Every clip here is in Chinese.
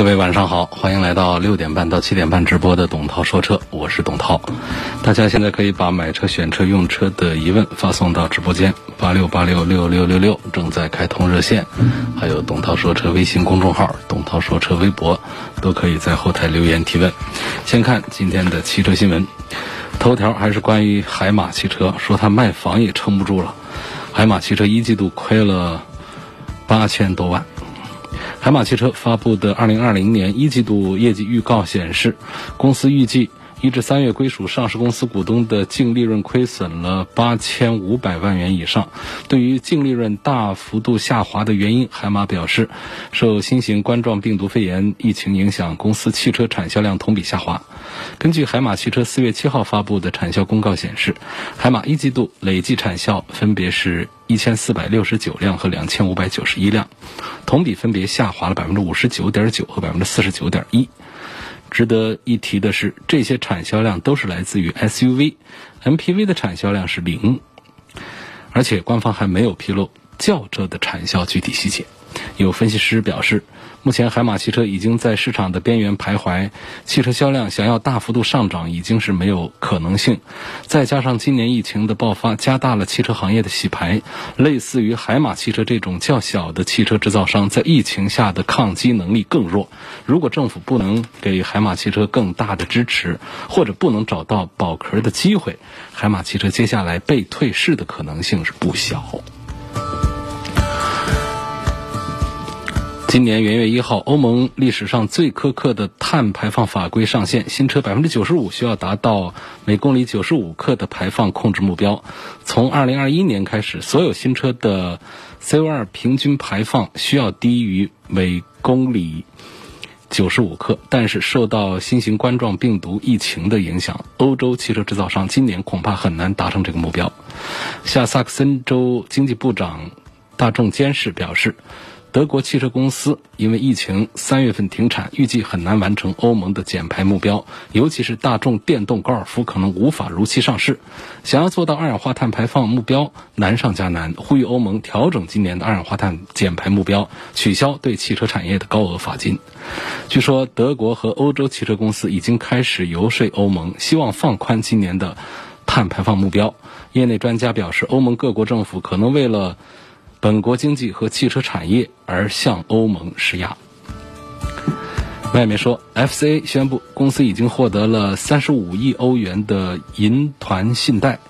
各位晚上好，欢迎来到六点半到七点半直播的董涛说车，我是董涛。大家现在可以把买车、选车、用车的疑问发送到直播间八六八六六六六六，正在开通热线，还有董涛说车微信公众号、董涛说车微博，都可以在后台留言提问。先看今天的汽车新闻，头条还是关于海马汽车，说它卖房也撑不住了。海马汽车一季度亏了八千多万。海马汽车发布的二零二零年一季度业绩预告显示，公司预计一至三月归属上市公司股东的净利润亏损了八千五百万元以上。对于净利润大幅度下滑的原因，海马表示，受新型冠状病毒肺炎疫情影响，公司汽车产销量同比下滑。根据海马汽车四月七号发布的产销公告显示，海马一季度累计产销分别是。一千四百六十九辆和两千五百九十一辆，同比分别下滑了百分之五十九点九和百分之四十九点一。值得一提的是，这些产销量都是来自于 SUV，MPV 的产销量是零，而且官方还没有披露轿车的产销具体细节。有分析师表示。目前，海马汽车已经在市场的边缘徘徊，汽车销量想要大幅度上涨已经是没有可能性。再加上今年疫情的爆发，加大了汽车行业的洗牌。类似于海马汽车这种较小的汽车制造商，在疫情下的抗击能力更弱。如果政府不能给海马汽车更大的支持，或者不能找到保壳的机会，海马汽车接下来被退市的可能性是不小。今年元月一号，欧盟历史上最苛刻的碳排放法规上线，新车百分之九十五需要达到每公里九十五克的排放控制目标。从二零二一年开始，所有新车的 CO2 平均排放需要低于每公里九十五克。但是，受到新型冠状病毒疫情的影响，欧洲汽车制造商今年恐怕很难达成这个目标。下萨克森州经济部长大众监视表示。德国汽车公司因为疫情三月份停产，预计很难完成欧盟的减排目标。尤其是大众电动高尔夫可能无法如期上市。想要做到二氧化碳排放目标难上加难，呼吁欧盟调整今年的二氧化碳减排目标，取消对汽车产业的高额罚金。据说德国和欧洲汽车公司已经开始游说欧盟，希望放宽今年的碳排放目标。业内专家表示，欧盟各国政府可能为了。本国经济和汽车产业而向欧盟施压。外媒说，FCA 宣布公司已经获得了三十五亿欧元的银团信贷。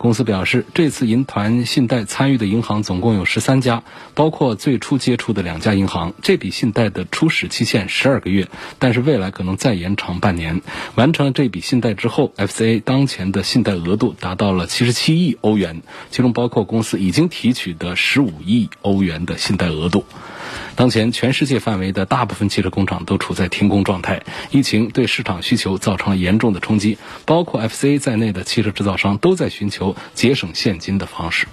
公司表示，这次银团信贷参与的银行总共有十三家，包括最初接触的两家银行。这笔信贷的初始期限十二个月，但是未来可能再延长半年。完成了这笔信贷之后，FCA 当前的信贷额度达到了七十七亿欧元，其中包括公司已经提取的十五亿欧元的信贷额度。当前，全世界范围的大部分汽车工厂都处在停工状态。疫情对市场需求造成了严重的冲击，包括 FCA 在内的汽车制造商都在寻求节省现金的方式。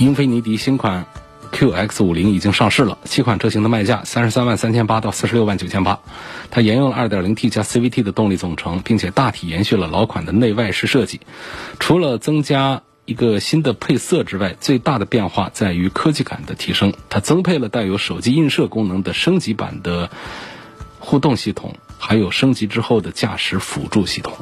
英菲尼迪新款 QX50 已经上市了，七款车型的卖价三十三万三千八到四十六万九千八。它沿用了 2.0T 加 CVT 的动力总成，并且大体延续了老款的内外饰设计，除了增加。一个新的配色之外，最大的变化在于科技感的提升。它增配了带有手机映射功能的升级版的互动系统，还有升级之后的驾驶辅助系统。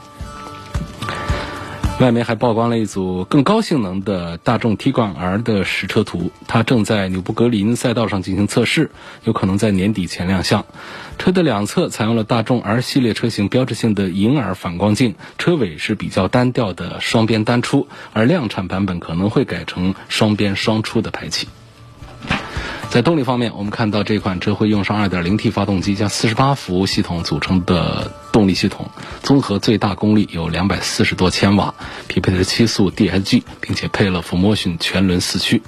外媒还曝光了一组更高性能的大众 Tiguan R 的实车图，它正在纽布格林赛道上进行测试，有可能在年底前亮相。车的两侧采用了大众 R 系列车型标志性的银耳反光镜，车尾是比较单调的双边单出，而量产版本可能会改成双边双出的排气。在动力方面，我们看到这款车会用上 2.0T 发动机加48伏系统组成的动力系统，综合最大功率有240多千瓦，匹配的是七速 DSG，并且配了 4Motion 全轮四驱。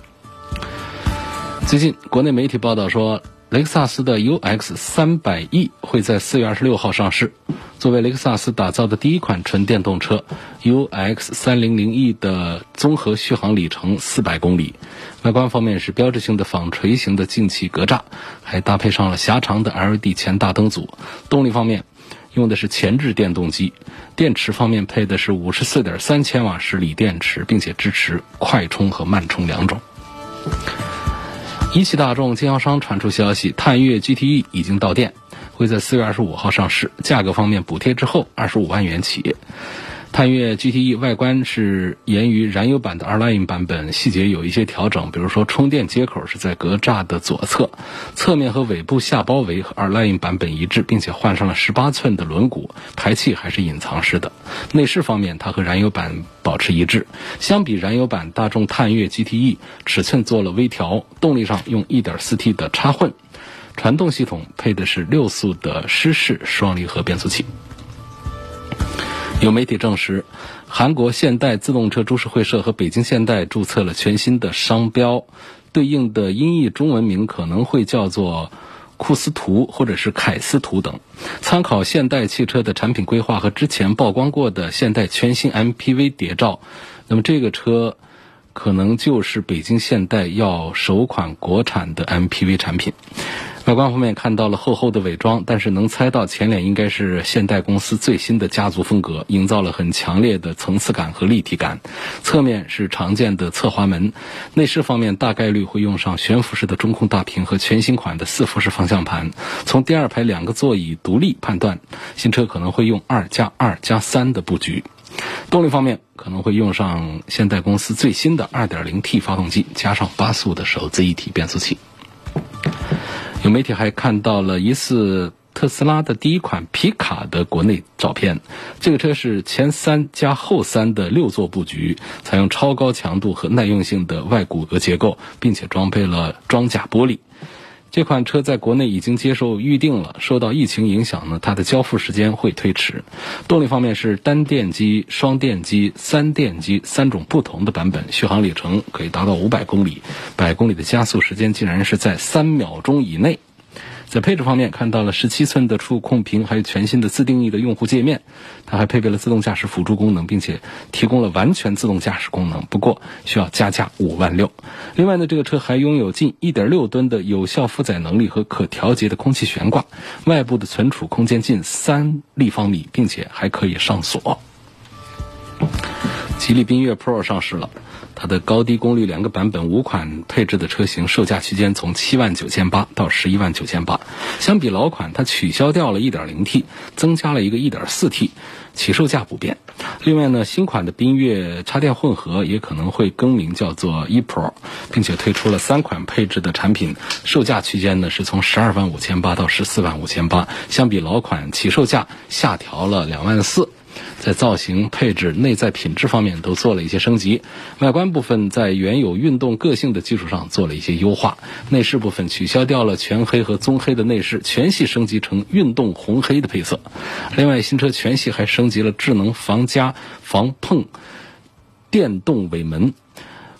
最近，国内媒体报道说。雷克萨斯的 UX 三百 E 会在四月二十六号上市。作为雷克萨斯打造的第一款纯电动车，UX 三零零 E 的综合续航里程四百公里。外观方面是标志性的纺锤形的进气格栅，还搭配上了狭长的 LED 前大灯组。动力方面用的是前置电动机。电池方面配的是五十四点三千瓦时锂电池，并且支持快充和慢充两种。一汽大众经销商传出消息，探岳 GTE 已经到店，会在四月二十五号上市。价格方面，补贴之后二十五万元起。探岳 GTE 外观是沿于燃油版的 R-Line 版本，细节有一些调整，比如说充电接口是在格栅的左侧，侧面和尾部下包围和 R-Line 版本一致，并且换上了十八寸的轮毂，排气还是隐藏式的。内饰方面，它和燃油版保持一致。相比燃油版，大众探岳 GTE 尺寸做了微调，动力上用 1.4T 的插混，传动系统配的是六速的湿式双离合变速器。有媒体证实，韩国现代自动车株式会社和北京现代注册了全新的商标，对应的音译中文名可能会叫做库斯图或者是凯斯图等。参考现代汽车的产品规划和之前曝光过的现代全新 MPV 谍照，那么这个车可能就是北京现代要首款国产的 MPV 产品。外观方面看到了厚厚的伪装，但是能猜到前脸应该是现代公司最新的家族风格，营造了很强烈的层次感和立体感。侧面是常见的侧滑门，内饰方面大概率会用上悬浮式的中控大屏和全新款的四辐式方向盘。从第二排两个座椅独立判断，新车可能会用二加二加三的布局。动力方面可能会用上现代公司最新的 2.0T 发动机，加上八速的手自一体变速器。有媒体还看到了疑似特斯拉的第一款皮卡的国内照片。这个车是前三加后三的六座布局，采用超高强度和耐用性的外骨骼结构，并且装配了装甲玻璃。这款车在国内已经接受预定了。受到疫情影响呢，它的交付时间会推迟。动力方面是单电机、双电机、三电机三种不同的版本，续航里程可以达到五百公里，百公里的加速时间竟然是在三秒钟以内。在配置方面，看到了十七寸的触控屏，还有全新的自定义的用户界面。它还配备了自动驾驶辅助功能，并且提供了完全自动驾驶功能。不过需要加价五万六。另外呢，这个车还拥有近一点六吨的有效负载能力和可调节的空气悬挂，外部的存储空间近三立方米，并且还可以上锁。吉利缤越 Pro 上市了。它的高低功率两个版本五款配置的车型售价区间从七万九千八到十一万九千八。相比老款，它取消掉了一点零 T，增加了一个一点四 T，起售价不变。另外呢，新款的缤越插电混合也可能会更名叫做 ePro，并且推出了三款配置的产品，售价区间呢是从十二万五千八到十四万五千八。相比老款，起售价下调了两万四。在造型、配置、内在品质方面都做了一些升级。外观部分在原有运动个性的基础上做了一些优化。内饰部分取消掉了全黑和棕黑的内饰，全系升级成运动红黑的配色。另外，新车全系还升级了智能防夹、防碰、电动尾门。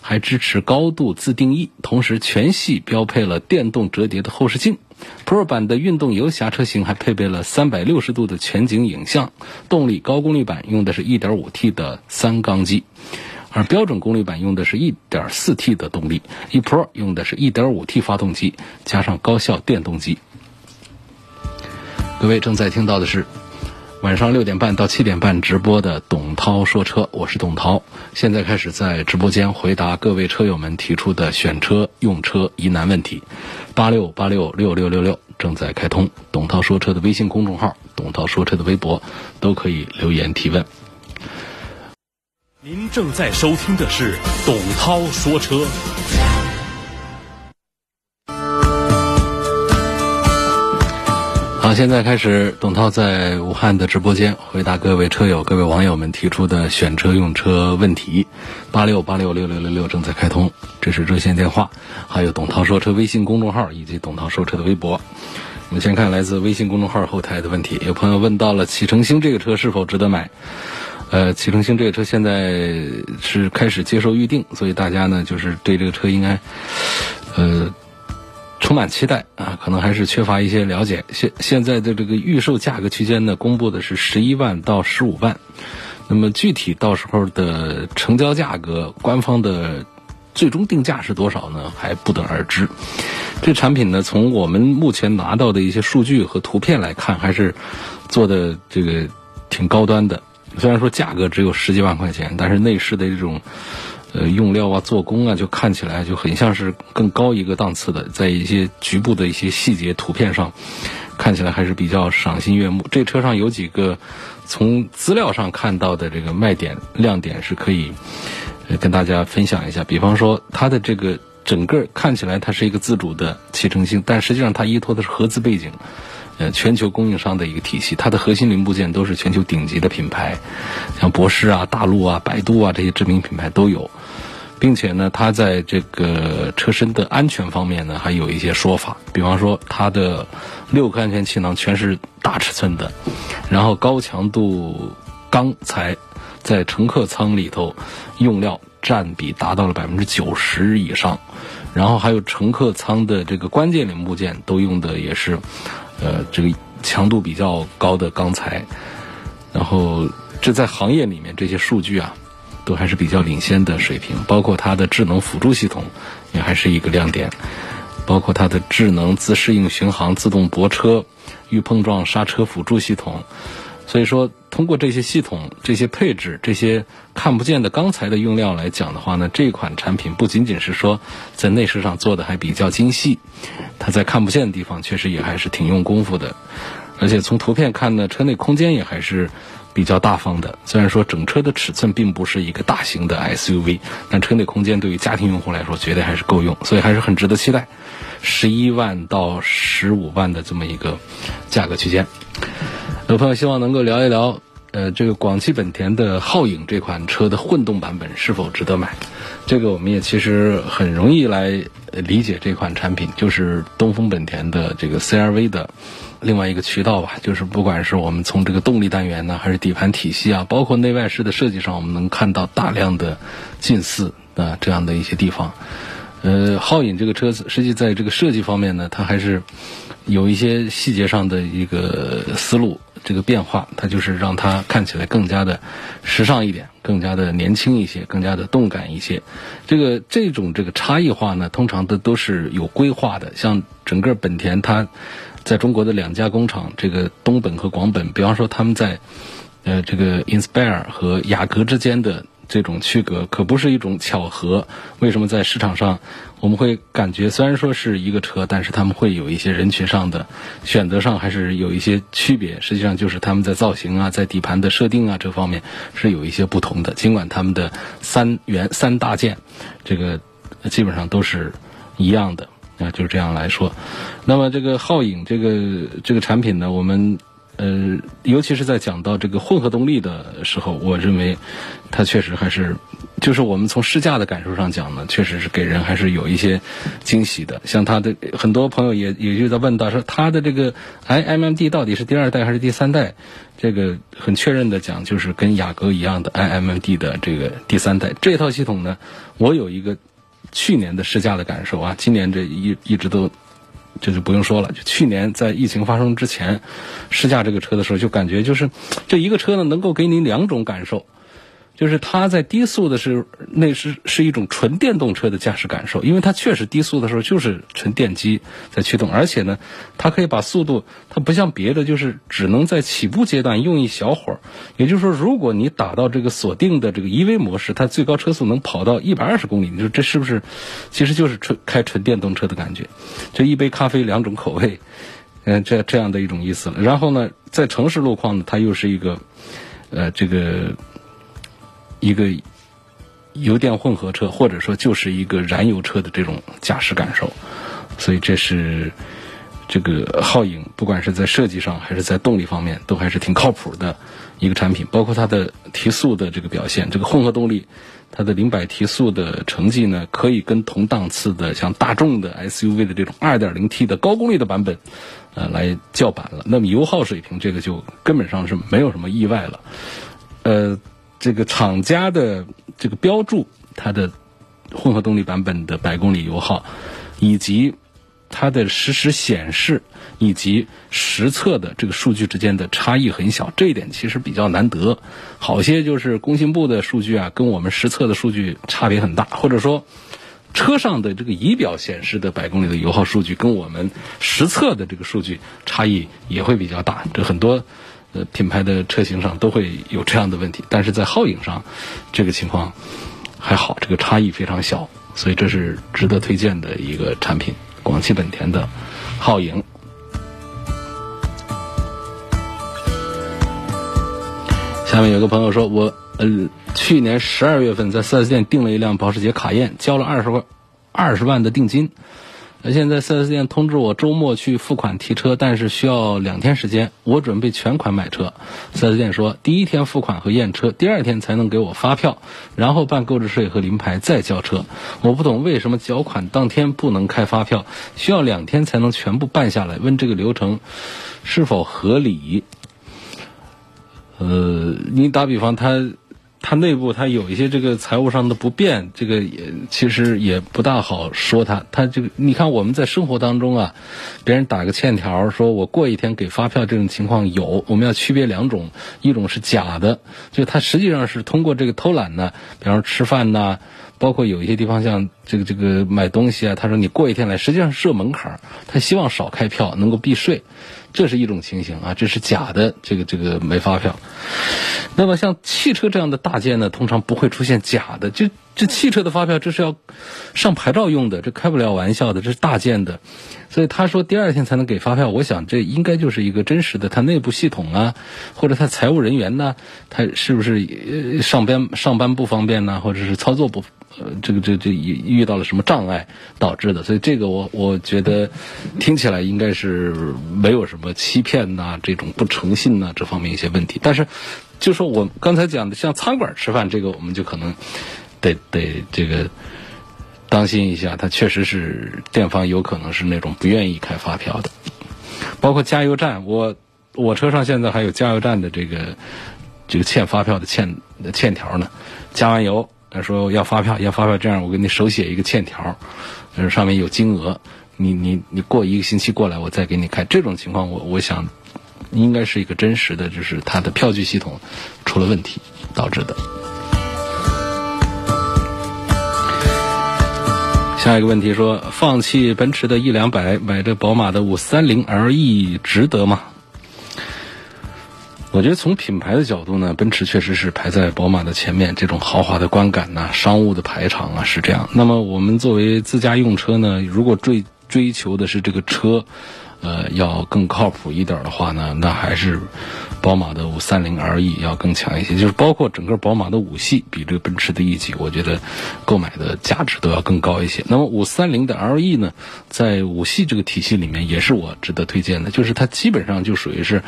还支持高度自定义，同时全系标配了电动折叠的后视镜。Pro 版的运动游侠车型还配备了三百六十度的全景影像。动力高功率版用的是一点五 T 的三缸机，而标准功率版用的是一点四 T 的动力。ePro 用的是一点五 T 发动机加上高效电动机。各位正在听到的是。晚上六点半到七点半直播的董涛说车，我是董涛。现在开始在直播间回答各位车友们提出的选车用车疑难问题。八六八六六六六六正在开通，董涛说车的微信公众号，董涛说车的微博都可以留言提问。您正在收听的是董涛说车。好，现在开始，董涛在武汉的直播间回答各位车友、各位网友们提出的选车用车问题。八六八六六六六六正在开通，这是热线电话，还有董涛说车微信公众号以及董涛说车的微博。我们先看来自微信公众号后台的问题，有朋友问到了启辰星这个车是否值得买？呃，启辰星这个车现在是开始接受预定，所以大家呢就是对这个车应该，呃。充满期待啊，可能还是缺乏一些了解。现现在的这个预售价格区间呢，公布的是十一万到十五万。那么具体到时候的成交价格，官方的最终定价是多少呢？还不得而知。这产品呢，从我们目前拿到的一些数据和图片来看，还是做的这个挺高端的。虽然说价格只有十几万块钱，但是内饰的这种。呃，用料啊，做工啊，就看起来就很像是更高一个档次的，在一些局部的一些细节图片上，看起来还是比较赏心悦目。这车上有几个从资料上看到的这个卖点亮点是可以跟大家分享一下。比方说，它的这个整个看起来它是一个自主的启程星，但实际上它依托的是合资背景。呃，全球供应商的一个体系，它的核心零部件都是全球顶级的品牌，像博世啊、大陆啊、百度啊这些知名品牌都有，并且呢，它在这个车身的安全方面呢，还有一些说法，比方说它的六个安全气囊全是大尺寸的，然后高强度钢材在乘客舱里头用料占比达到了百分之九十以上，然后还有乘客舱的这个关键零部件都用的也是。呃，这个强度比较高的钢材，然后这在行业里面这些数据啊，都还是比较领先的水平。包括它的智能辅助系统，也还是一个亮点。包括它的智能自适应巡航、自动泊车、预碰撞刹车辅助系统。所以说，通过这些系统、这些配置、这些看不见的钢材的用料来讲的话呢，这款产品不仅仅是说在内饰上做的还比较精细，它在看不见的地方确实也还是挺用功夫的。而且从图片看呢，车内空间也还是比较大方的。虽然说整车的尺寸并不是一个大型的 SUV，但车内空间对于家庭用户来说绝对还是够用，所以还是很值得期待。十一万到十五万的这么一个价格区间。有朋友希望能够聊一聊，呃，这个广汽本田的皓影这款车的混动版本是否值得买？这个我们也其实很容易来理解这款产品，就是东风本田的这个 CRV 的另外一个渠道吧。就是不管是我们从这个动力单元呢，还是底盘体系啊，包括内外饰的设计上，我们能看到大量的近似啊这样的一些地方。呃，皓影这个车子，实际在这个设计方面呢，它还是有一些细节上的一个思路。这个变化，它就是让它看起来更加的时尚一点，更加的年轻一些，更加的动感一些。这个这种这个差异化呢，通常的都是有规划的。像整个本田，它在中国的两家工厂，这个东本和广本，比方说他们在呃这个 Inspire 和雅阁之间的。这种区隔可不是一种巧合。为什么在市场上，我们会感觉虽然说是一个车，但是他们会有一些人群上的选择上还是有一些区别。实际上就是他们在造型啊，在底盘的设定啊这方面是有一些不同的。尽管他们的三元三大件，这个基本上都是一样的啊，就是这样来说。那么这个皓影这个这个产品呢，我们。呃，尤其是在讲到这个混合动力的时候，我认为它确实还是，就是我们从试驾的感受上讲呢，确实是给人还是有一些惊喜的。像它的很多朋友也也就在问到说，它的这个 iMMD 到底是第二代还是第三代？这个很确认的讲，就是跟雅阁一样的 iMMD 的这个第三代这套系统呢，我有一个去年的试驾的感受啊，今年这一一直都。这就不用说了。就去年在疫情发生之前，试驾这个车的时候，就感觉就是这一个车呢，能够给你两种感受。就是它在低速的时候，那是是一种纯电动车的驾驶感受，因为它确实低速的时候就是纯电机在驱动，而且呢，它可以把速度，它不像别的，就是只能在起步阶段用一小会儿。也就是说，如果你打到这个锁定的这个 EV 模式，它最高车速能跑到一百二十公里，你说这是不是，其实就是纯开纯电动车的感觉？就一杯咖啡两种口味，嗯，这这样的一种意思了。然后呢，在城市路况呢，它又是一个，呃，这个。一个油电混合车，或者说就是一个燃油车的这种驾驶感受，所以这是这个皓影，不管是在设计上还是在动力方面，都还是挺靠谱的一个产品。包括它的提速的这个表现，这个混合动力，它的零百提速的成绩呢，可以跟同档次的像大众的 SUV 的这种 2.0T 的高功率的版本，呃，来叫板了。那么油耗水平，这个就根本上是没有什么意外了。呃，这个厂家的这个标注，它的混合动力版本的百公里油耗，以及它的实时显示以及实测的这个数据之间的差异很小，这一点其实比较难得。好些就是工信部的数据啊，跟我们实测的数据差别很大，或者说车上的这个仪表显示的百公里的油耗数据跟我们实测的这个数据差异也会比较大。这很多呃品牌的车型上都会有这样的问题，但是在皓影上这个情况还好，这个差异非常小，所以这是值得推荐的一个产品。广汽本田的皓影。下面有个朋友说，我呃去年十二月份在 4S 店订了一辆保时捷卡宴，交了二十万二十万的定金。现在 4S 店通知我周末去付款提车，但是需要两天时间。我准备全款买车，4S 店说第一天付款和验车，第二天才能给我发票，然后办购置税和临牌再交车。我不懂为什么缴款当天不能开发票，需要两天才能全部办下来？问这个流程是否合理？呃，你打比方，他它内部它有一些这个财务上的不便，这个也其实也不大好说它。它这个你看我们在生活当中啊，别人打个欠条，说我过一天给发票，这种情况有。我们要区别两种，一种是假的，就他实际上是通过这个偷懒呢，比方吃饭呐，包括有一些地方像这个这个买东西啊，他说你过一天来，实际上设门槛，他希望少开票，能够避税。这是一种情形啊，这是假的，这个这个没发票。那么像汽车这样的大件呢，通常不会出现假的。这这汽车的发票，这是要上牌照用的，这开不了玩笑的，这是大件的。所以他说第二天才能给发票，我想这应该就是一个真实的，他内部系统啊，或者他财务人员呢，他是不是上班上班不方便呢，或者是操作不？呃，这个这这遇遇到了什么障碍导致的？所以这个我我觉得听起来应该是没有什么欺骗呐，这种不诚信呐这方面一些问题。但是就说我刚才讲的，像餐馆吃饭这个，我们就可能得得这个当心一下，它确实是店方有可能是那种不愿意开发票的。包括加油站，我我车上现在还有加油站的这个这个欠发票的欠欠条呢，加完油。他说要发票，要发票，这样我给你手写一个欠条，呃，上面有金额，你你你过一个星期过来，我再给你开。这种情况，我我想应该是一个真实的，就是他的票据系统出了问题导致的。下一个问题说，放弃奔驰的 E 两百，买这宝马的五三零 LE 值得吗？我觉得从品牌的角度呢，奔驰确实是排在宝马的前面，这种豪华的观感呐，商务的排场啊是这样。那么我们作为自家用车呢，如果追追求的是这个车，呃，要更靠谱一点的话呢，那还是。宝马的五三零 LE 要更强一些，就是包括整个宝马的五系比这个奔驰的 E 级，我觉得购买的价值都要更高一些。那么五三零的 LE 呢，在五系这个体系里面也是我值得推荐的，就是它基本上就属于是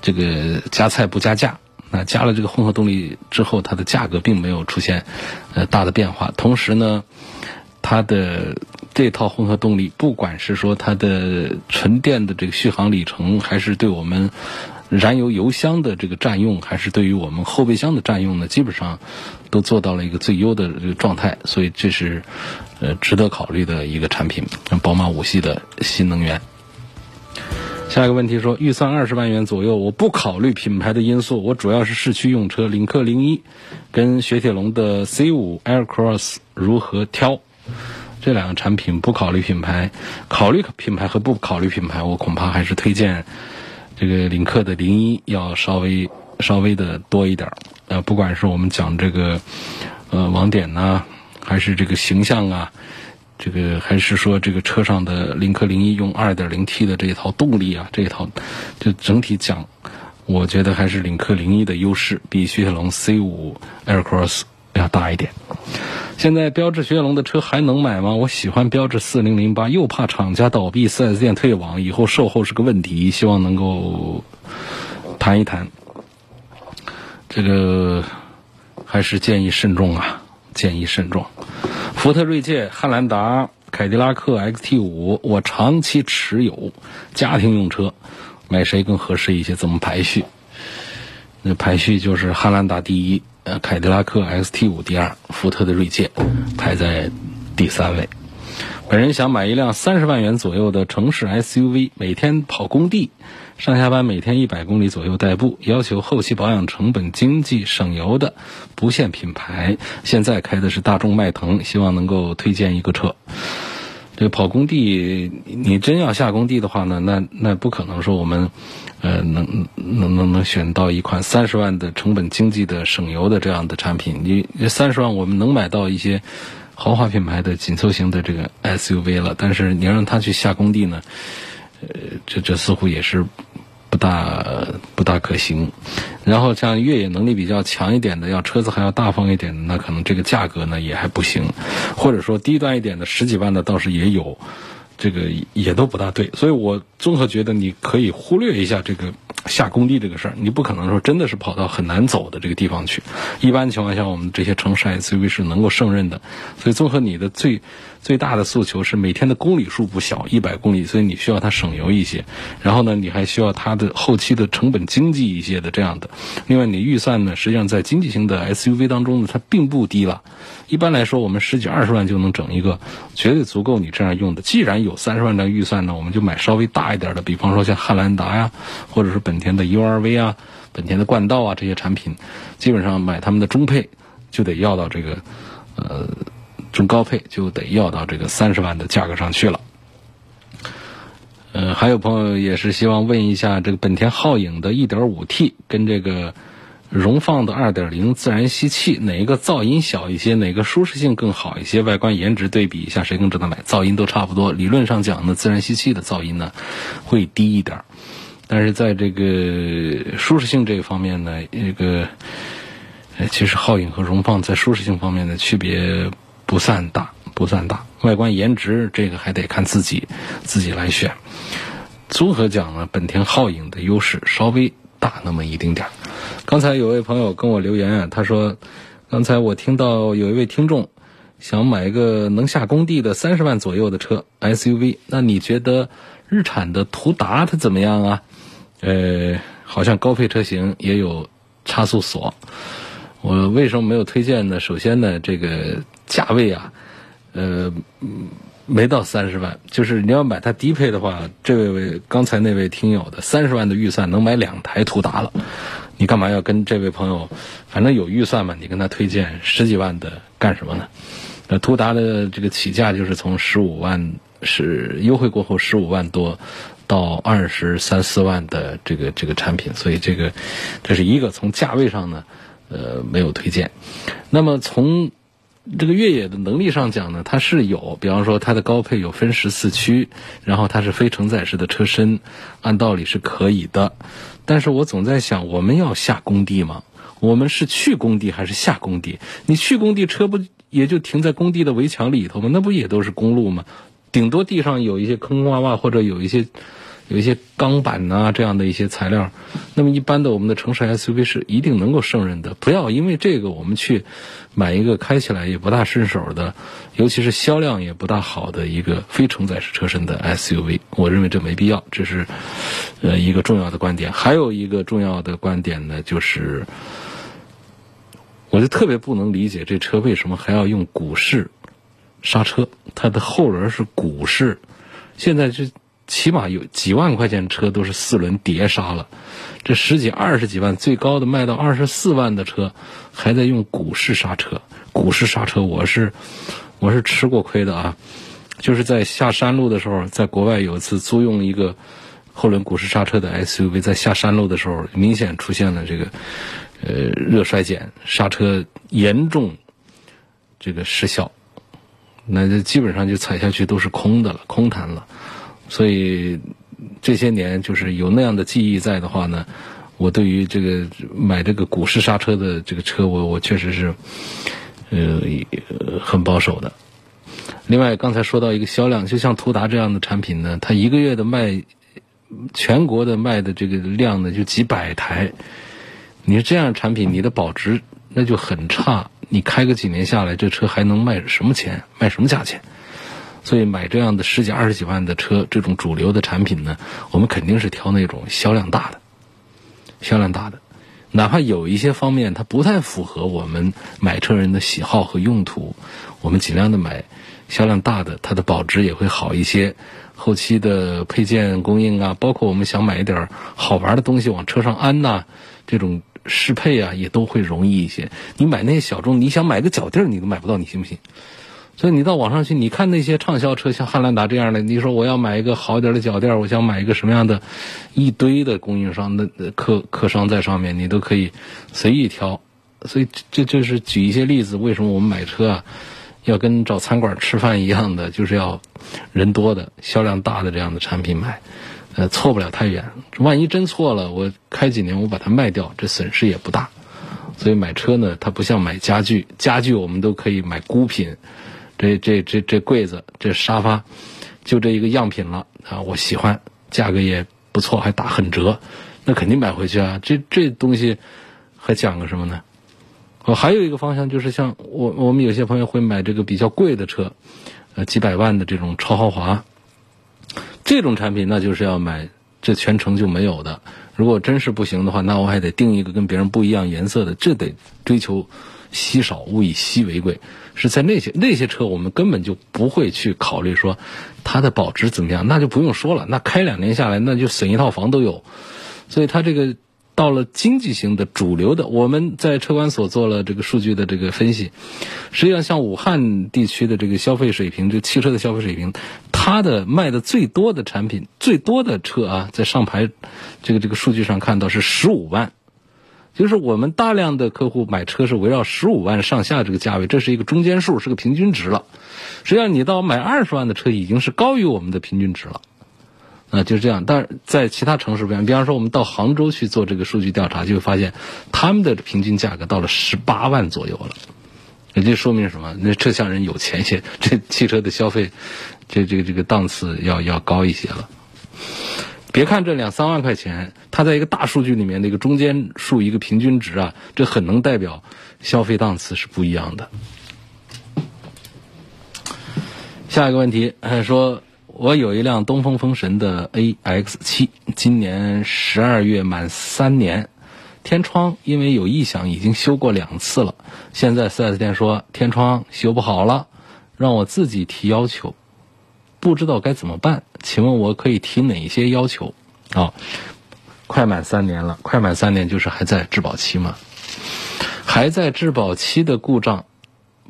这个加菜不加价。那加了这个混合动力之后，它的价格并没有出现呃大的变化。同时呢，它的这套混合动力，不管是说它的纯电的这个续航里程，还是对我们燃油油箱的这个占用，还是对于我们后备箱的占用呢，基本上都做到了一个最优的这个状态，所以这是呃值得考虑的一个产品。宝马五系的新能源。下一个问题说，预算二十万元左右，我不考虑品牌的因素，我主要是市区用车，领克零一跟雪铁龙的 C 五 Aircross 如何挑？这两个产品不考虑品牌，考虑品牌和不考虑品牌，我恐怕还是推荐。这个领克的零一要稍微 稍微的多一点儿，呃，不管是我们讲这个呃网点呐，还是这个形象啊，这个还是说这个车上的领克零一用二点零 T 的这一套动力啊，这一套就整体讲，我觉得还是领克零一的优势比雪铁龙 C 五 Aircross。要大一点。现在标致雪铁龙的车还能买吗？我喜欢标致四零零八，又怕厂家倒闭、4S 店退网，以后售后是个问题，希望能够谈一谈。这个还是建议慎重啊，建议慎重。福特锐界、汉兰达、凯迪拉克 XT 五，我长期持有，家庭用车，买谁更合适一些？怎么排序？那排序就是汉兰达第一。呃，凯迪拉克 XT 五第二，福特的锐界排在第三位。本人想买一辆三十万元左右的城市 SUV，每天跑工地，上下班每天一百公里左右代步，要求后期保养成本经济、省油的，不限品牌。现在开的是大众迈腾，希望能够推荐一个车。这跑工地，你真要下工地的话呢，那那不可能说我们。呃，能能能能选到一款三十万的成本经济的省油的这样的产品，你三十万我们能买到一些豪华品牌的紧凑型的这个 SUV 了，但是你让他去下工地呢，呃，这这似乎也是大不大可行。然后像越野能力比较强一点的，要车子还要大方一点的，那可能这个价格呢也还不行，或者说低端一点的十几万的倒是也有。这个也都不大对，所以我综合觉得你可以忽略一下这个下工地这个事儿。你不可能说真的是跑到很难走的这个地方去。一般情况下，我们这些城市 SUV 是能够胜任的。所以综合你的最最大的诉求是每天的公里数不小，一百公里，所以你需要它省油一些。然后呢，你还需要它的后期的成本经济一些的这样的。另外，你预算呢，实际上在经济型的 SUV 当中呢，它并不低了。一般来说，我们十几二十万就能整一个，绝对足够你这样用的。既然有三十万的预算呢，我们就买稍微大一点的，比方说像汉兰达呀，或者是本田的 URV 啊、本田的冠道啊这些产品，基本上买他们的中配就得要到这个，呃，中高配就得要到这个三十万的价格上去了。呃，还有朋友也是希望问一下，这个本田皓影的 1.5T 跟这个。荣放的2.0自然吸气，哪一个噪音小一些？哪个舒适性更好一些？外观颜值对比一下，谁更值得买？噪音都差不多。理论上讲呢，自然吸气的噪音呢会低一点，但是在这个舒适性这个方面呢，这个其实皓影和荣放在舒适性方面的区别不算大，不算大。外观颜值这个还得看自己自己来选。综合讲呢，本田皓影的优势稍微大那么一丁点儿。刚才有位朋友跟我留言啊，他说，刚才我听到有一位听众想买一个能下工地的三十万左右的车 SUV，那你觉得日产的途达它怎么样啊？呃，好像高配车型也有差速锁。我为什么没有推荐呢？首先呢，这个价位啊，呃，没到三十万，就是你要买它低配的话，这位刚才那位听友的三十万的预算能买两台途达了。你干嘛要跟这位朋友？反正有预算嘛，你跟他推荐十几万的干什么呢？那途达的这个起价就是从十五万，是优惠过后十五万多，到二十三四万的这个这个产品，所以这个这是一个从价位上呢，呃，没有推荐。那么从这个越野的能力上讲呢，它是有，比方说它的高配有分时四驱，然后它是非承载式的车身，按道理是可以的。但是我总在想，我们要下工地吗？我们是去工地还是下工地？你去工地，车不也就停在工地的围墙里头吗？那不也都是公路吗？顶多地上有一些坑坑洼洼，或者有一些。有一些钢板呐，这样的一些材料，那么一般的我们的城市 SUV 是一定能够胜任的。不要因为这个我们去买一个开起来也不大顺手的，尤其是销量也不大好的一个非承载式车身的 SUV。我认为这没必要，这是呃一个重要的观点。还有一个重要的观点呢，就是我就特别不能理解这车为什么还要用鼓式刹车，它的后轮是鼓式，现在这。起码有几万块钱车都是四轮碟刹了，这十几二十几万最高的卖到二十四万的车，还在用鼓式刹车。鼓式刹车我是我是吃过亏的啊，就是在下山路的时候，在国外有一次租用一个后轮鼓式刹车的 SUV，在下山路的时候明显出现了这个呃热衰减，刹车严重这个失效，那就基本上就踩下去都是空的了，空弹了。所以这些年就是有那样的记忆在的话呢，我对于这个买这个鼓式刹车的这个车，我我确实是呃，很保守的。另外，刚才说到一个销量，就像途达这样的产品呢，它一个月的卖，全国的卖的这个量呢就几百台。你这样产品，你的保值那就很差。你开个几年下来，这车还能卖什么钱？卖什么价钱？所以买这样的十几二十几万的车，这种主流的产品呢，我们肯定是挑那种销量大的，销量大的。哪怕有一些方面它不太符合我们买车人的喜好和用途，我们尽量的买销量大的，它的保值也会好一些。后期的配件供应啊，包括我们想买一点好玩的东西往车上安呐，这种适配啊，也都会容易一些。你买那些小众，你想买个脚垫你都买不到，你信不信？所以你到网上去，你看那些畅销车，像汉兰达这样的，你说我要买一个好点的脚垫，我想买一个什么样的，一堆的供应商的客客商在上面，你都可以随意挑。所以这就是举一些例子，为什么我们买车啊，要跟找餐馆吃饭一样的，就是要人多的、销量大的这样的产品买，呃，错不了太远。万一真错了，我开几年我把它卖掉，这损失也不大。所以买车呢，它不像买家具，家具我们都可以买孤品。这这这这柜子，这沙发，就这一个样品了啊！我喜欢，价格也不错，还打狠折，那肯定买回去啊！这这东西还讲个什么呢？哦，还有一个方向就是像我我们有些朋友会买这个比较贵的车，呃，几百万的这种超豪华，这种产品那就是要买这全程就没有的。如果真是不行的话，那我还得定一个跟别人不一样颜色的，这得追求稀少，物以稀为贵。是在那些那些车，我们根本就不会去考虑说它的保值怎么样，那就不用说了。那开两年下来，那就损一套房都有。所以它这个到了经济型的主流的，我们在车管所做了这个数据的这个分析。实际上，像武汉地区的这个消费水平，这汽车的消费水平，它的卖的最多的产品，最多的车啊，在上牌这个这个数据上看到是十五万。就是我们大量的客户买车是围绕十五万上下这个价位，这是一个中间数，是个平均值了。实际上，你到买二十万的车已经是高于我们的平均值了。啊，就是这样。但是在其他城市不一样，比方说我们到杭州去做这个数据调查，就会发现他们的平均价格到了十八万左右了。也就说明什么？那这乡人有钱些，这汽车的消费，这这个这个档次要要高一些了。别看这两三万块钱，它在一个大数据里面的一个中间数，一个平均值啊，这很能代表消费档次是不一样的。下一个问题，说我有一辆东风风神的 AX 七，今年十二月满三年，天窗因为有异响已经修过两次了，现在 4S 店说天窗修不好了，让我自己提要求。不知道该怎么办，请问我可以提哪些要求？啊，快满三年了，快满三年就是还在质保期嘛？还在质保期的故障，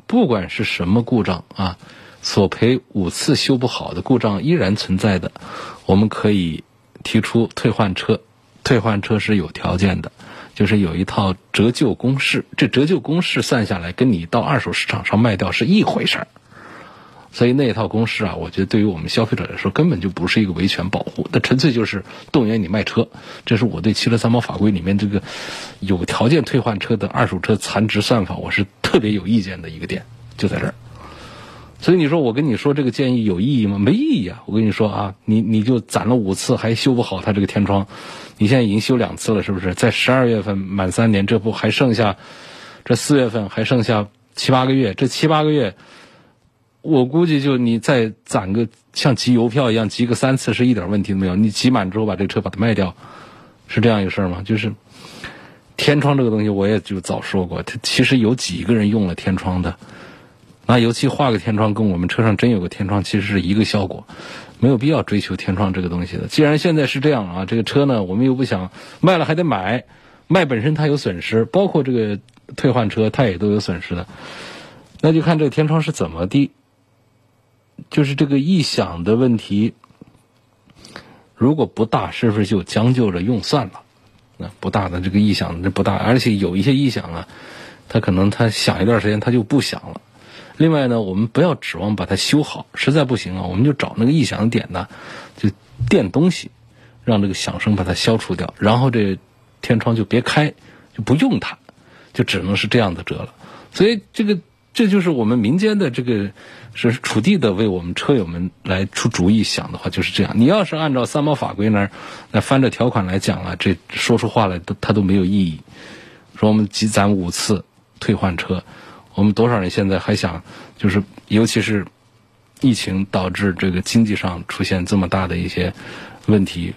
不管是什么故障啊，索赔五次修不好的故障依然存在的，我们可以提出退换车。退换车是有条件的，就是有一套折旧公式，这折旧公式算下来跟你到二手市场上卖掉是一回事儿。所以那一套公式啊，我觉得对于我们消费者来说，根本就不是一个维权保护，那纯粹就是动员你卖车。这是我对汽车三包法规里面这个有条件退换车的二手车残值算法，我是特别有意见的一个点，就在这儿。所以你说我跟你说这个建议有意义吗？没意义啊！我跟你说啊，你你就攒了五次还修不好它这个天窗，你现在已经修两次了，是不是？在十二月份满三年，这不还剩下这四月份还剩下七八个月，这七八个月。我估计就你再攒个像集邮票一样集个三次是一点问题都没有。你集满之后把这个车把它卖掉，是这样一个事儿吗？就是天窗这个东西，我也就早说过，它其实有几个人用了天窗的，那尤其画个天窗，跟我们车上真有个天窗其实是一个效果，没有必要追求天窗这个东西的。既然现在是这样啊，这个车呢，我们又不想卖了还得买，卖本身它有损失，包括这个退换车它也都有损失的，那就看这个天窗是怎么的。就是这个异响的问题，如果不大，是不是就将就着用算了？那不大的这个异响，那不大，而且有一些异响啊，它可能它响一段时间，它就不响了。另外呢，我们不要指望把它修好，实在不行啊，我们就找那个异响点呢，就垫东西，让这个响声把它消除掉，然后这天窗就别开，就不用它，就只能是这样的折了。所以这个。这就是我们民间的这个是楚地的为我们车友们来出主意想的话就是这样。你要是按照三包法规那那翻着条款来讲了，这说出话来都他都没有意义。说我们积攒五次退换车，我们多少人现在还想就是尤其是疫情导致这个经济上出现这么大的一些问题。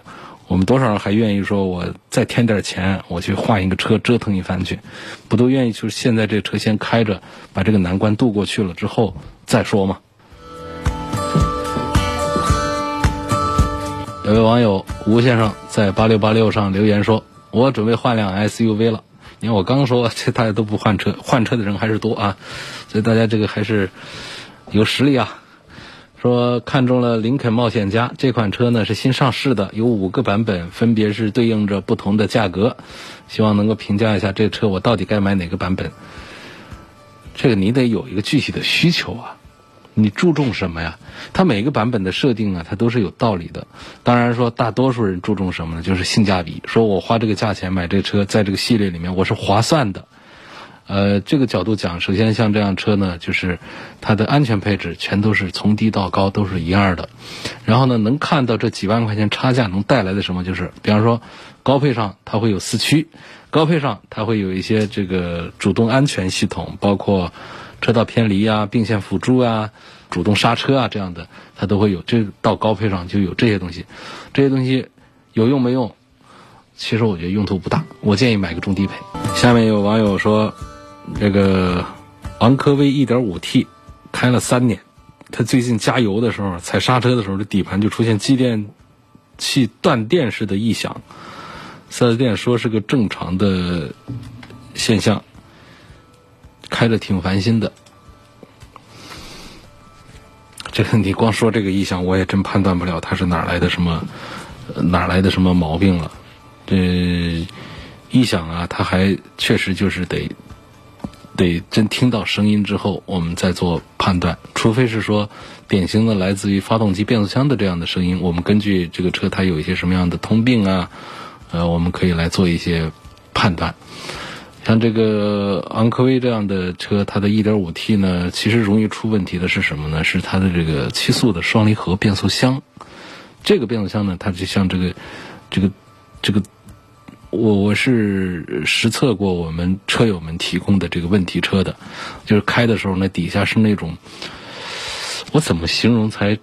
我们多少人还愿意说，我再添点钱，我去换一个车折腾一番去，不都愿意？就是现在这车先开着，把这个难关渡过去了之后再说嘛。有位网友吴先生在八六八六上留言说：“我准备换辆 SUV 了。你看我刚说 这大家都不换车，换车的人还是多啊，所以大家这个还是有实力啊。”说看中了林肯冒险家这款车呢，是新上市的，有五个版本，分别是对应着不同的价格，希望能够评价一下这车我到底该买哪个版本。这个你得有一个具体的需求啊，你注重什么呀？它每个版本的设定啊，它都是有道理的。当然说，大多数人注重什么呢？就是性价比。说我花这个价钱买这车，在这个系列里面我是划算的。呃，这个角度讲，首先像这辆车呢，就是它的安全配置全都是从低到高都是一样的。然后呢，能看到这几万块钱差价能带来的什么，就是比方说高配上它会有四驱，高配上它会有一些这个主动安全系统，包括车道偏离啊、并线辅助啊、主动刹车啊这样的，它都会有。这到高配上就有这些东西，这些东西有用没用？其实我觉得用途不大，我建议买个中低配。下面有网友说。这个昂科威 1.5T 开了三年，他最近加油的时候踩刹车的时候，这底盘就出现继电器断电式的异响。四 S 店说是个正常的现象，开着挺烦心的。这个你光说这个异响，我也真判断不了它是哪来的什么哪来的什么毛病了。这异响啊，它还确实就是得。得真听到声音之后，我们再做判断。除非是说典型的来自于发动机、变速箱的这样的声音，我们根据这个车它有一些什么样的通病啊，呃，我们可以来做一些判断。像这个昂科威这样的车，它的 1.5T 呢，其实容易出问题的是什么呢？是它的这个七速的双离合变速箱。这个变速箱呢，它就像这个这个这个。我我是实测过我们车友们提供的这个问题车的，就是开的时候呢，底下是那种，我怎么形容才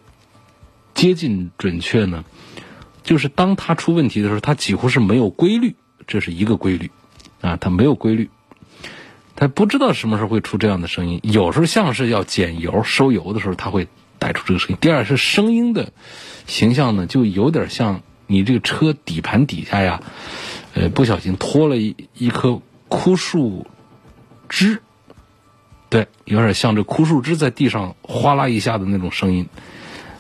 接近准确呢？就是当它出问题的时候，它几乎是没有规律，这是一个规律啊，它没有规律，它不知道什么时候会出这样的声音。有时候像是要减油收油的时候，它会带出这个声音。第二是声音的形象呢，就有点像你这个车底盘底下呀。呃，不小心拖了一一棵枯树枝，对，有点像这枯树枝在地上哗啦一下的那种声音，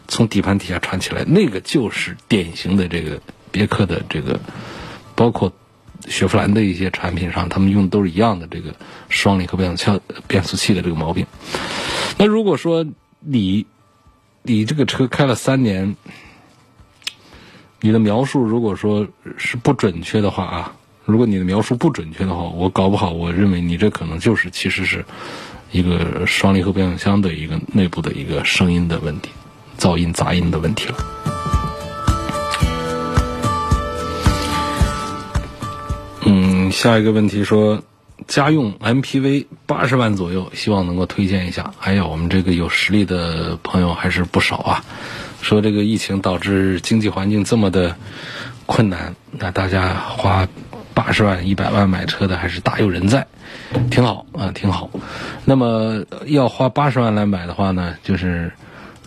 从底盘底下传起来，那个就是典型的这个别克的这个，包括雪佛兰的一些产品上，他们用的都是一样的这个双离合变速器变速器的这个毛病。那如果说你你这个车开了三年，你的描述如果说是不准确的话啊，如果你的描述不准确的话，我搞不好，我认为你这可能就是其实是一个双离合变速箱的一个内部的一个声音的问题，噪音杂音的问题了。嗯，下一个问题说，家用 MPV 八十万左右，希望能够推荐一下。哎呀，我们这个有实力的朋友还是不少啊。说这个疫情导致经济环境这么的困难，那大家花八十万、一百万买车的还是大有人在，挺好啊，挺好。那么要花八十万来买的话呢，就是，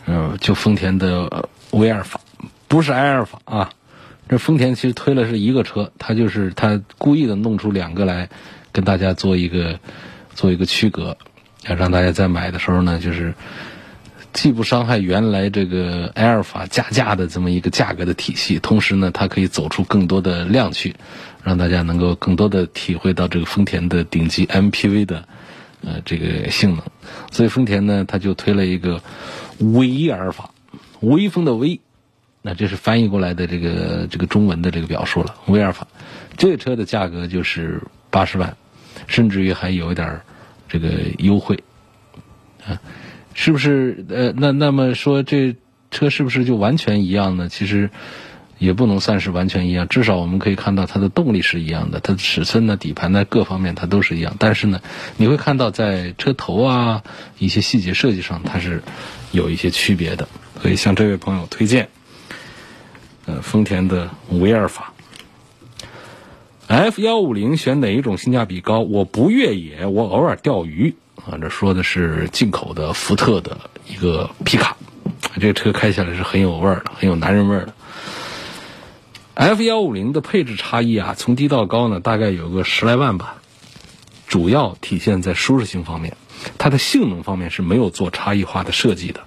嗯，就丰田的威尔法，不是埃尔法啊。这丰田其实推了是一个车，它就是它故意的弄出两个来，跟大家做一个做一个区隔，让大家在买的时候呢，就是。既不伤害原来这个埃尔法加价的这么一个价格的体系，同时呢，它可以走出更多的量去，让大家能够更多的体会到这个丰田的顶级 MPV 的呃这个性能。所以丰田呢，它就推了一个威尔法，威风的威，那这是翻译过来的这个这个中文的这个表述了。威尔法这个车的价格就是八十万，甚至于还有一点这个优惠啊。是不是？呃，那那么说这车是不是就完全一样呢？其实也不能算是完全一样，至少我们可以看到它的动力是一样的，它的尺寸呢、底盘呢各方面它都是一样。但是呢，你会看到在车头啊一些细节设计上，它是有一些区别的。所以向这位朋友推荐，呃，丰田的威尔法。F 幺五零选哪一种性价比高？我不越野，我偶尔钓鱼啊。这说的是进口的福特的一个皮卡，这个车开起来是很有味儿的，很有男人味儿的。F 幺五零的配置差异啊，从低到高呢，大概有个十来万吧。主要体现在舒适性方面，它的性能方面是没有做差异化的设计的。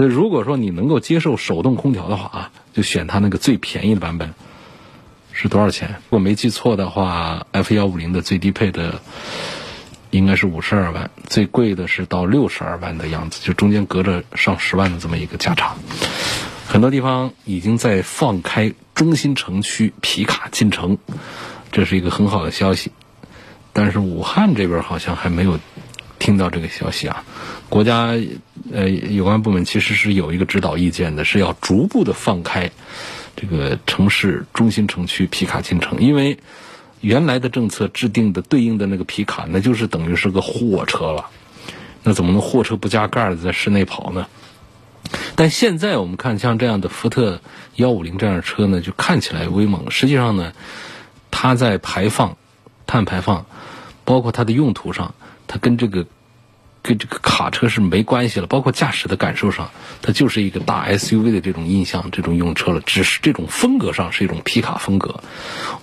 所以，如果说你能够接受手动空调的话啊，就选它那个最便宜的版本。是多少钱？如果没记错的话，F 幺五零的最低配的应该是五十二万，最贵的是到六十二万的样子，就中间隔着上十万的这么一个价差。很多地方已经在放开中心城区皮卡进城，这是一个很好的消息。但是武汉这边好像还没有听到这个消息啊。国家呃有关部门其实是有一个指导意见的，是要逐步的放开。这个城市中心城区皮卡进城，因为原来的政策制定的对应的那个皮卡，那就是等于是个货车了。那怎么能货车不加盖的在室内跑呢？但现在我们看，像这样的福特幺五零这样的车呢，就看起来威猛。实际上呢，它在排放、碳排放，包括它的用途上，它跟这个。跟这个卡车是没关系了，包括驾驶的感受上，它就是一个大 SUV 的这种印象，这种用车了。只是这种风格上是一种皮卡风格。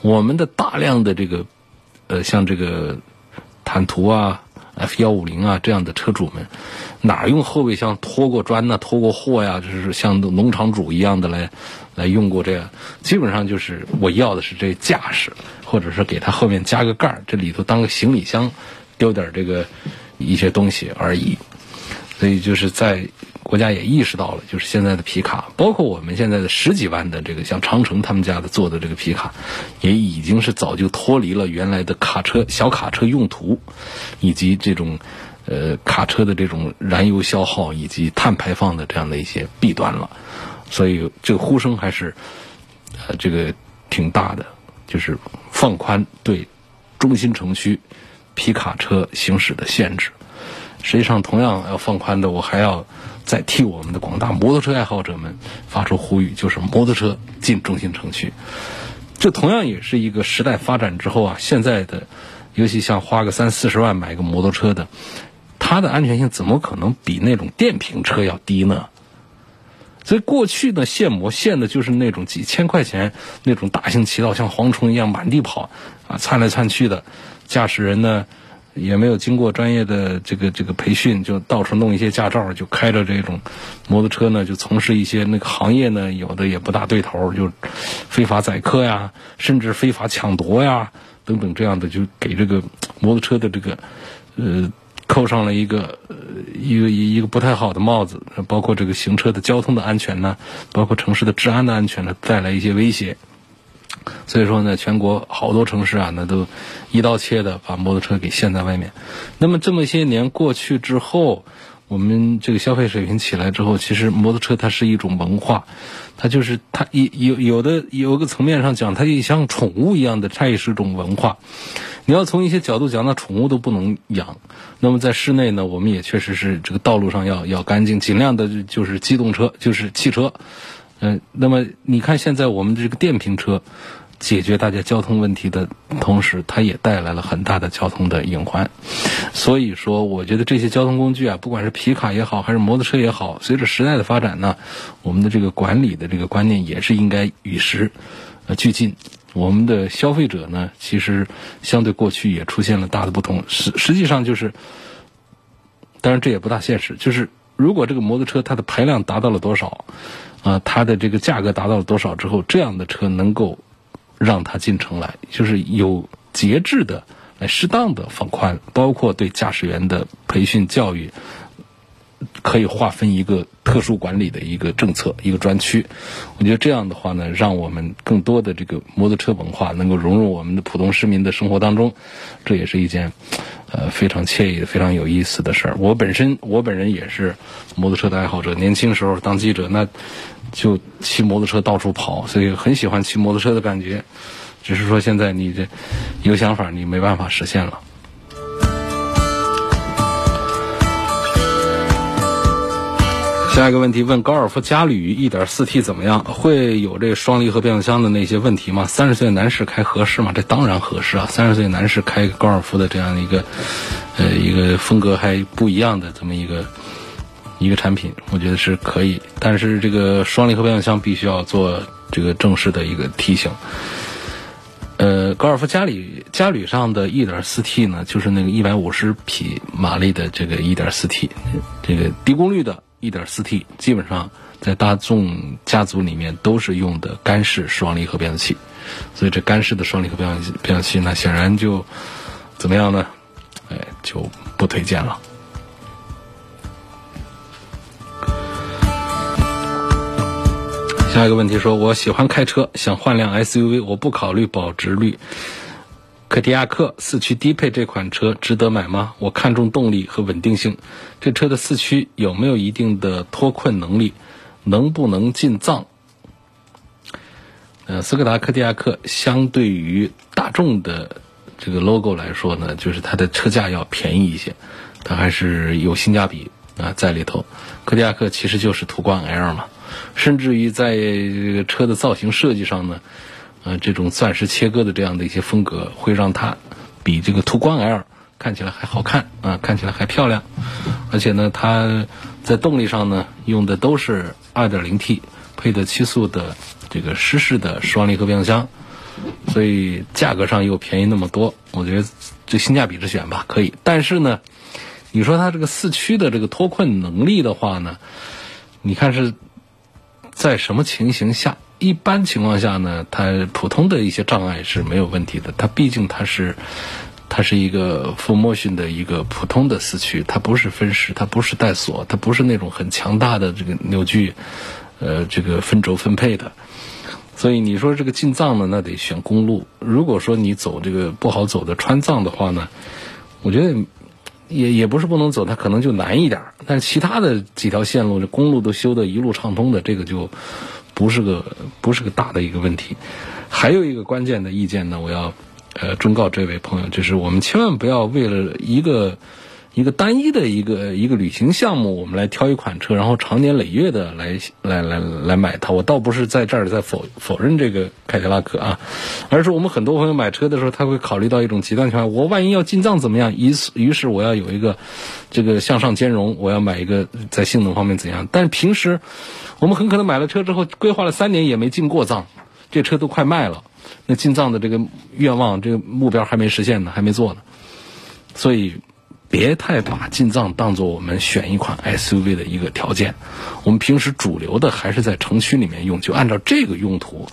我们的大量的这个，呃，像这个坦途啊、F 幺五零啊这样的车主们，哪用后备箱拖过砖呢？拖过货呀？就是像农场主一样的来来用过这样。基本上就是我要的是这架势，或者是给它后面加个盖儿，这里头当个行李箱，丢点这个。一些东西而已，所以就是在国家也意识到了，就是现在的皮卡，包括我们现在的十几万的这个像长城他们家的做的这个皮卡，也已经是早就脱离了原来的卡车小卡车用途，以及这种呃卡车的这种燃油消耗以及碳排放的这样的一些弊端了。所以这个呼声还是呃这个挺大的，就是放宽对中心城区。皮卡车行驶的限制，实际上同样要放宽的，我还要再替我们的广大摩托车爱好者们发出呼吁，就是摩托车进中心城区。这同样也是一个时代发展之后啊，现在的，尤其像花个三四十万买个摩托车的，它的安全性怎么可能比那种电瓶车要低呢？所以过去呢，限摩限的就是那种几千块钱那种大型骑道，像蝗虫一样满地跑啊，窜来窜去的。驾驶人呢，也没有经过专业的这个这个培训，就到处弄一些驾照，就开着这种摩托车呢，就从事一些那个行业呢，有的也不大对头，就非法载客呀，甚至非法抢夺呀等等这样的，就给这个摩托车的这个呃扣上了一个一个一一个不太好的帽子，包括这个行车的交通的安全呢，包括城市的治安的安全呢，带来一些威胁。所以说呢，全国好多城市啊，那都一刀切的把摩托车给限在外面。那么这么些年过去之后，我们这个消费水平起来之后，其实摩托车它是一种文化，它就是它有有的有个层面上讲，它也像宠物一样的，它也是一种文化。你要从一些角度讲，那宠物都不能养。那么在室内呢，我们也确实是这个道路上要要干净，尽量的就是机动车，就是汽车。嗯，那么你看现在我们的这个电瓶车，解决大家交通问题的同时，它也带来了很大的交通的隐患。所以说，我觉得这些交通工具啊，不管是皮卡也好，还是摩托车也好，随着时代的发展呢，我们的这个管理的这个观念也是应该与时呃俱进。我们的消费者呢，其实相对过去也出现了大的不同。实实际上就是，当然这也不大现实。就是如果这个摩托车它的排量达到了多少？啊，它的这个价格达到了多少之后，这样的车能够让它进城来，就是有节制的来适当的放宽，包括对驾驶员的培训教育，可以划分一个特殊管理的一个政策一个专区。我觉得这样的话呢，让我们更多的这个摩托车文化能够融入我们的普通市民的生活当中，这也是一件呃非常惬意、非常有意思的事儿。我本身我本人也是摩托车的爱好者，年轻时候当记者，那就骑摩托车到处跑，所以很喜欢骑摩托车的感觉。只是说现在你这有想法，你没办法实现了。下一个问题问高尔夫嘉旅 1.4T 怎么样？会有这双离合变速箱的那些问题吗？三十岁男士开合适吗？这当然合适啊！三十岁男士开高尔夫的这样一个，呃，一个风格还不一样的这么一个一个产品，我觉得是可以。但是这个双离合变速箱必须要做这个正式的一个提醒。呃，高尔夫嘉旅嘉旅上的 1.4T 呢，就是那个150匹马力的这个 1.4T，这个低功率的。1.4T 基本上在大众家族里面都是用的干式双离合变速器，所以这干式的双离合变速变速器那显然就怎么样呢？哎，就不推荐了。下一个问题说，我喜欢开车，想换辆 SUV，我不考虑保值率。柯迪亚克四驱低配这款车值得买吗？我看重动力和稳定性。这车的四驱有没有一定的脱困能力？能不能进藏？呃，斯柯达柯迪亚克相对于大众的这个 logo 来说呢，就是它的车价要便宜一些，它还是有性价比啊在里头。柯迪亚克其实就是途观 L 嘛，甚至于在这个车的造型设计上呢。呃，这种钻石切割的这样的一些风格，会让它比这个途观 L 看起来还好看啊，看起来还漂亮。而且呢，它在动力上呢，用的都是 2.0T 配的七速的这个湿式的双离合变速箱，所以价格上又便宜那么多，我觉得这性价比之选吧，可以。但是呢，你说它这个四驱的这个脱困能力的话呢，你看是在什么情形下？一般情况下呢，它普通的一些障碍是没有问题的。它毕竟它是，它是一个 full motion 的一个普通的四驱，它不是分时，它不是带锁，它不是那种很强大的这个扭矩，呃，这个分轴分配的。所以你说这个进藏呢，那得选公路。如果说你走这个不好走的川藏的话呢，我觉得也也不是不能走，它可能就难一点。但其他的几条线路，这公路都修的一路畅通的，这个就。不是个不是个大的一个问题，还有一个关键的意见呢，我要呃忠告这位朋友，就是我们千万不要为了一个一个单一的一个一个旅行项目，我们来挑一款车，然后长年累月的来来来来买它。我倒不是在这儿在否否认这个凯迪拉克啊，而是我们很多朋友买车的时候，他会考虑到一种极端情况，我万一要进藏怎么样？于是于是我要有一个这个向上兼容，我要买一个在性能方面怎样？但平时。我们很可能买了车之后，规划了三年也没进过藏，这车都快卖了，那进藏的这个愿望、这个目标还没实现呢，还没做呢。所以，别太把进藏当做我们选一款 SUV 的一个条件。我们平时主流的还是在城区里面用，就按照这个用途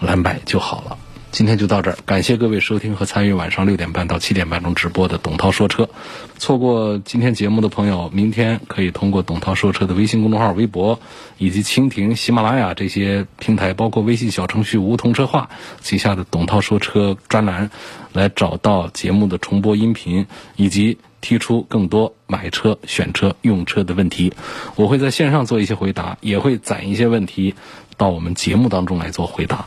来买就好了。今天就到这儿，感谢各位收听和参与晚上六点半到七点半钟直播的董涛说车。错过今天节目的朋友，明天可以通过董涛说车的微信公众号、微博以及蜻蜓、喜马拉雅这些平台，包括微信小程序“梧桐车话”旗下的董涛说车专栏，来找到节目的重播音频，以及提出更多买车、选车、用车的问题。我会在线上做一些回答，也会攒一些问题到我们节目当中来做回答。